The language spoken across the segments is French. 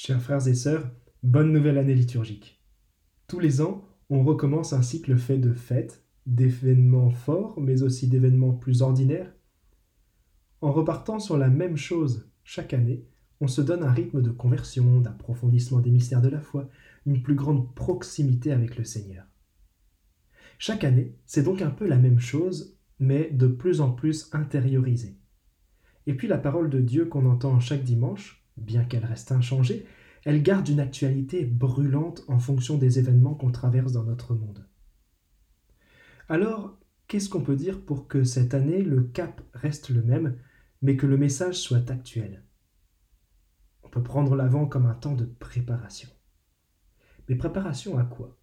Chers frères et sœurs, bonne nouvelle année liturgique. Tous les ans, on recommence un cycle fait de fêtes, d'événements forts, mais aussi d'événements plus ordinaires. En repartant sur la même chose chaque année, on se donne un rythme de conversion, d'approfondissement des mystères de la foi, une plus grande proximité avec le Seigneur. Chaque année, c'est donc un peu la même chose, mais de plus en plus intériorisée. Et puis la parole de Dieu qu'on entend chaque dimanche, bien qu'elle reste inchangée, elle garde une actualité brûlante en fonction des événements qu'on traverse dans notre monde. Alors, qu'est-ce qu'on peut dire pour que cette année, le cap reste le même, mais que le message soit actuel? On peut prendre l'avant comme un temps de préparation. Mais préparation à quoi?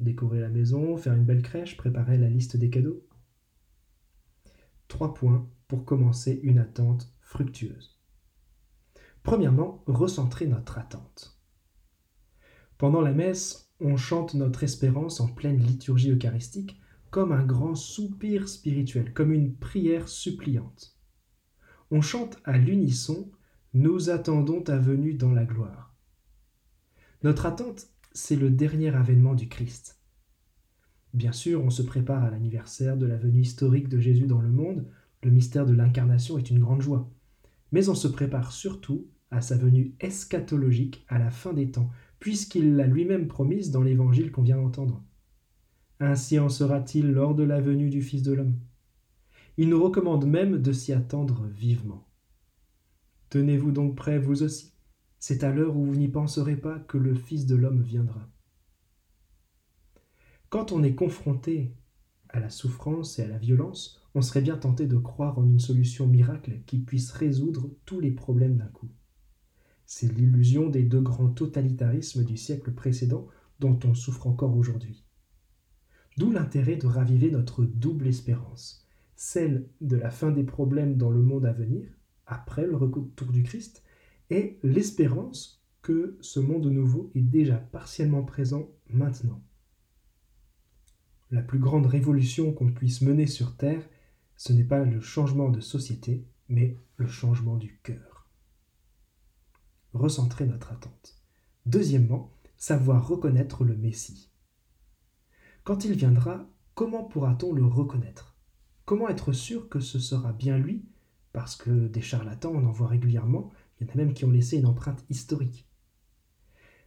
Décorer la maison, faire une belle crèche, préparer la liste des cadeaux? Trois points pour commencer une attente fructueuse. Premièrement, recentrer notre attente. Pendant la messe, on chante notre espérance en pleine liturgie eucharistique comme un grand soupir spirituel, comme une prière suppliante. On chante à l'unisson Nous attendons ta venue dans la gloire. Notre attente, c'est le dernier avènement du Christ. Bien sûr, on se prépare à l'anniversaire de la venue historique de Jésus dans le monde, le mystère de l'incarnation est une grande joie. Mais on se prépare surtout à sa venue eschatologique à la fin des temps, puisqu'il l'a lui-même promise dans l'évangile qu'on vient d'entendre. Ainsi en sera-t-il lors de la venue du Fils de l'homme. Il nous recommande même de s'y attendre vivement. Tenez-vous donc prêts, vous aussi. C'est à l'heure où vous n'y penserez pas que le Fils de l'homme viendra. Quand on est confronté à la souffrance et à la violence, on serait bien tenté de croire en une solution miracle qui puisse résoudre tous les problèmes d'un coup. C'est l'illusion des deux grands totalitarismes du siècle précédent dont on souffre encore aujourd'hui. D'où l'intérêt de raviver notre double espérance, celle de la fin des problèmes dans le monde à venir, après le retour du Christ, et l'espérance que ce monde nouveau est déjà partiellement présent maintenant. La plus grande révolution qu'on puisse mener sur Terre, ce n'est pas le changement de société, mais le changement du cœur recentrer notre attente. Deuxièmement, savoir reconnaître le Messie. Quand il viendra, comment pourra-t-on le reconnaître? Comment être sûr que ce sera bien lui? Parce que des charlatans, on en voit régulièrement, il y en a même qui ont laissé une empreinte historique.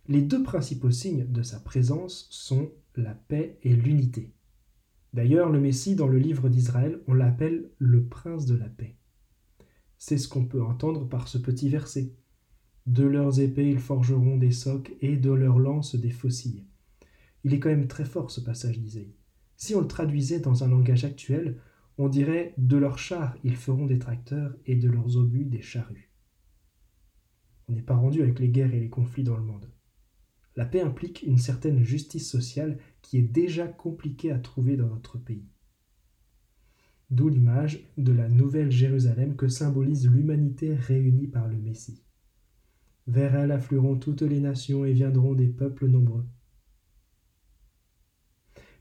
Les deux principaux signes de sa présence sont la paix et l'unité. D'ailleurs, le Messie, dans le livre d'Israël, on l'appelle le prince de la paix. C'est ce qu'on peut entendre par ce petit verset. De leurs épées ils forgeront des socs et de leurs lances des faucilles. Il est quand même très fort ce passage d'Isaïe. Si on le traduisait dans un langage actuel, on dirait de leurs chars ils feront des tracteurs et de leurs obus des charrues. On n'est pas rendu avec les guerres et les conflits dans le monde. La paix implique une certaine justice sociale qui est déjà compliquée à trouver dans notre pays. D'où l'image de la nouvelle Jérusalem que symbolise l'humanité réunie par le Messie. Vers elle afflueront toutes les nations et viendront des peuples nombreux.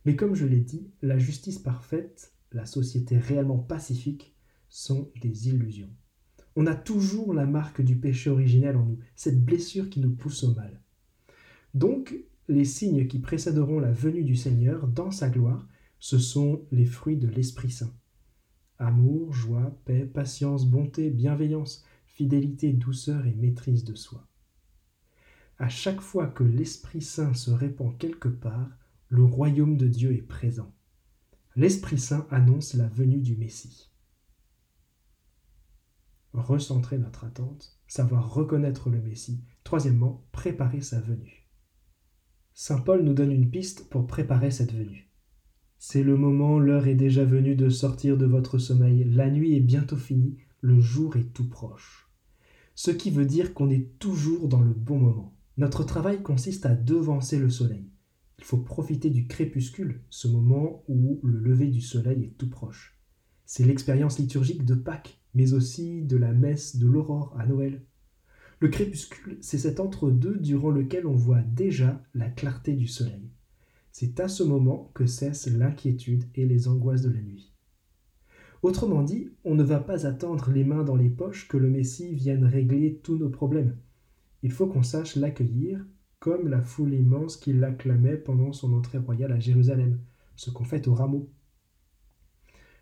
Mais comme je l'ai dit, la justice parfaite, la société réellement pacifique, sont des illusions. On a toujours la marque du péché originel en nous, cette blessure qui nous pousse au mal. Donc, les signes qui précéderont la venue du Seigneur dans sa gloire, ce sont les fruits de l'Esprit Saint. Amour, joie, paix, patience, bonté, bienveillance, fidélité, douceur et maîtrise de soi. À chaque fois que l'Esprit Saint se répand quelque part, le royaume de Dieu est présent. L'Esprit Saint annonce la venue du Messie. Recentrer notre attente, savoir reconnaître le Messie. Troisièmement, préparer sa venue. Saint Paul nous donne une piste pour préparer cette venue. C'est le moment, l'heure est déjà venue de sortir de votre sommeil. La nuit est bientôt finie, le jour est tout proche ce qui veut dire qu'on est toujours dans le bon moment. Notre travail consiste à devancer le soleil. Il faut profiter du crépuscule, ce moment où le lever du soleil est tout proche. C'est l'expérience liturgique de Pâques, mais aussi de la messe de l'aurore à Noël. Le crépuscule, c'est cet entre-deux durant lequel on voit déjà la clarté du soleil. C'est à ce moment que cessent l'inquiétude et les angoisses de la nuit. Autrement dit, on ne va pas attendre les mains dans les poches que le Messie vienne régler tous nos problèmes. il faut qu'on sache l'accueillir comme la foule immense qui l'acclamait pendant son entrée royale à Jérusalem, ce qu'on fait au rameau.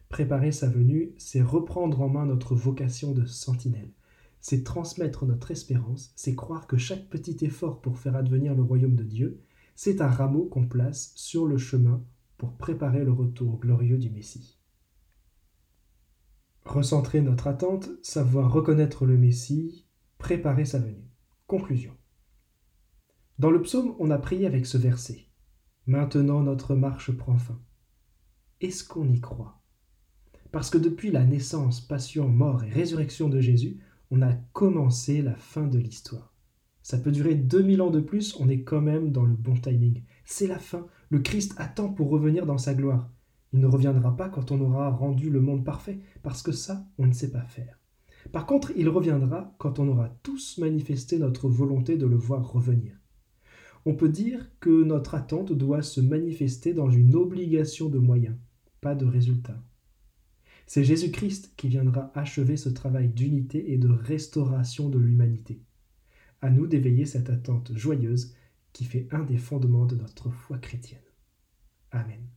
Préparer sa venue, c'est reprendre en main notre vocation de sentinelle, c'est transmettre notre espérance, c'est croire que chaque petit effort pour faire advenir le royaume de Dieu, c'est un rameau qu'on place sur le chemin pour préparer le retour glorieux du Messie. Recentrer notre attente, savoir reconnaître le Messie, préparer sa venue. Conclusion. Dans le psaume, on a prié avec ce verset. Maintenant notre marche prend fin. Est-ce qu'on y croit? Parce que depuis la naissance, passion, mort et résurrection de Jésus, on a commencé la fin de l'histoire. Ça peut durer 2000 ans de plus, on est quand même dans le bon timing. C'est la fin. Le Christ attend pour revenir dans sa gloire. Il ne reviendra pas quand on aura rendu le monde parfait, parce que ça, on ne sait pas faire. Par contre, il reviendra quand on aura tous manifesté notre volonté de le voir revenir. On peut dire que notre attente doit se manifester dans une obligation de moyens, pas de résultats. C'est Jésus-Christ qui viendra achever ce travail d'unité et de restauration de l'humanité. À nous d'éveiller cette attente joyeuse qui fait un des fondements de notre foi chrétienne. Amen.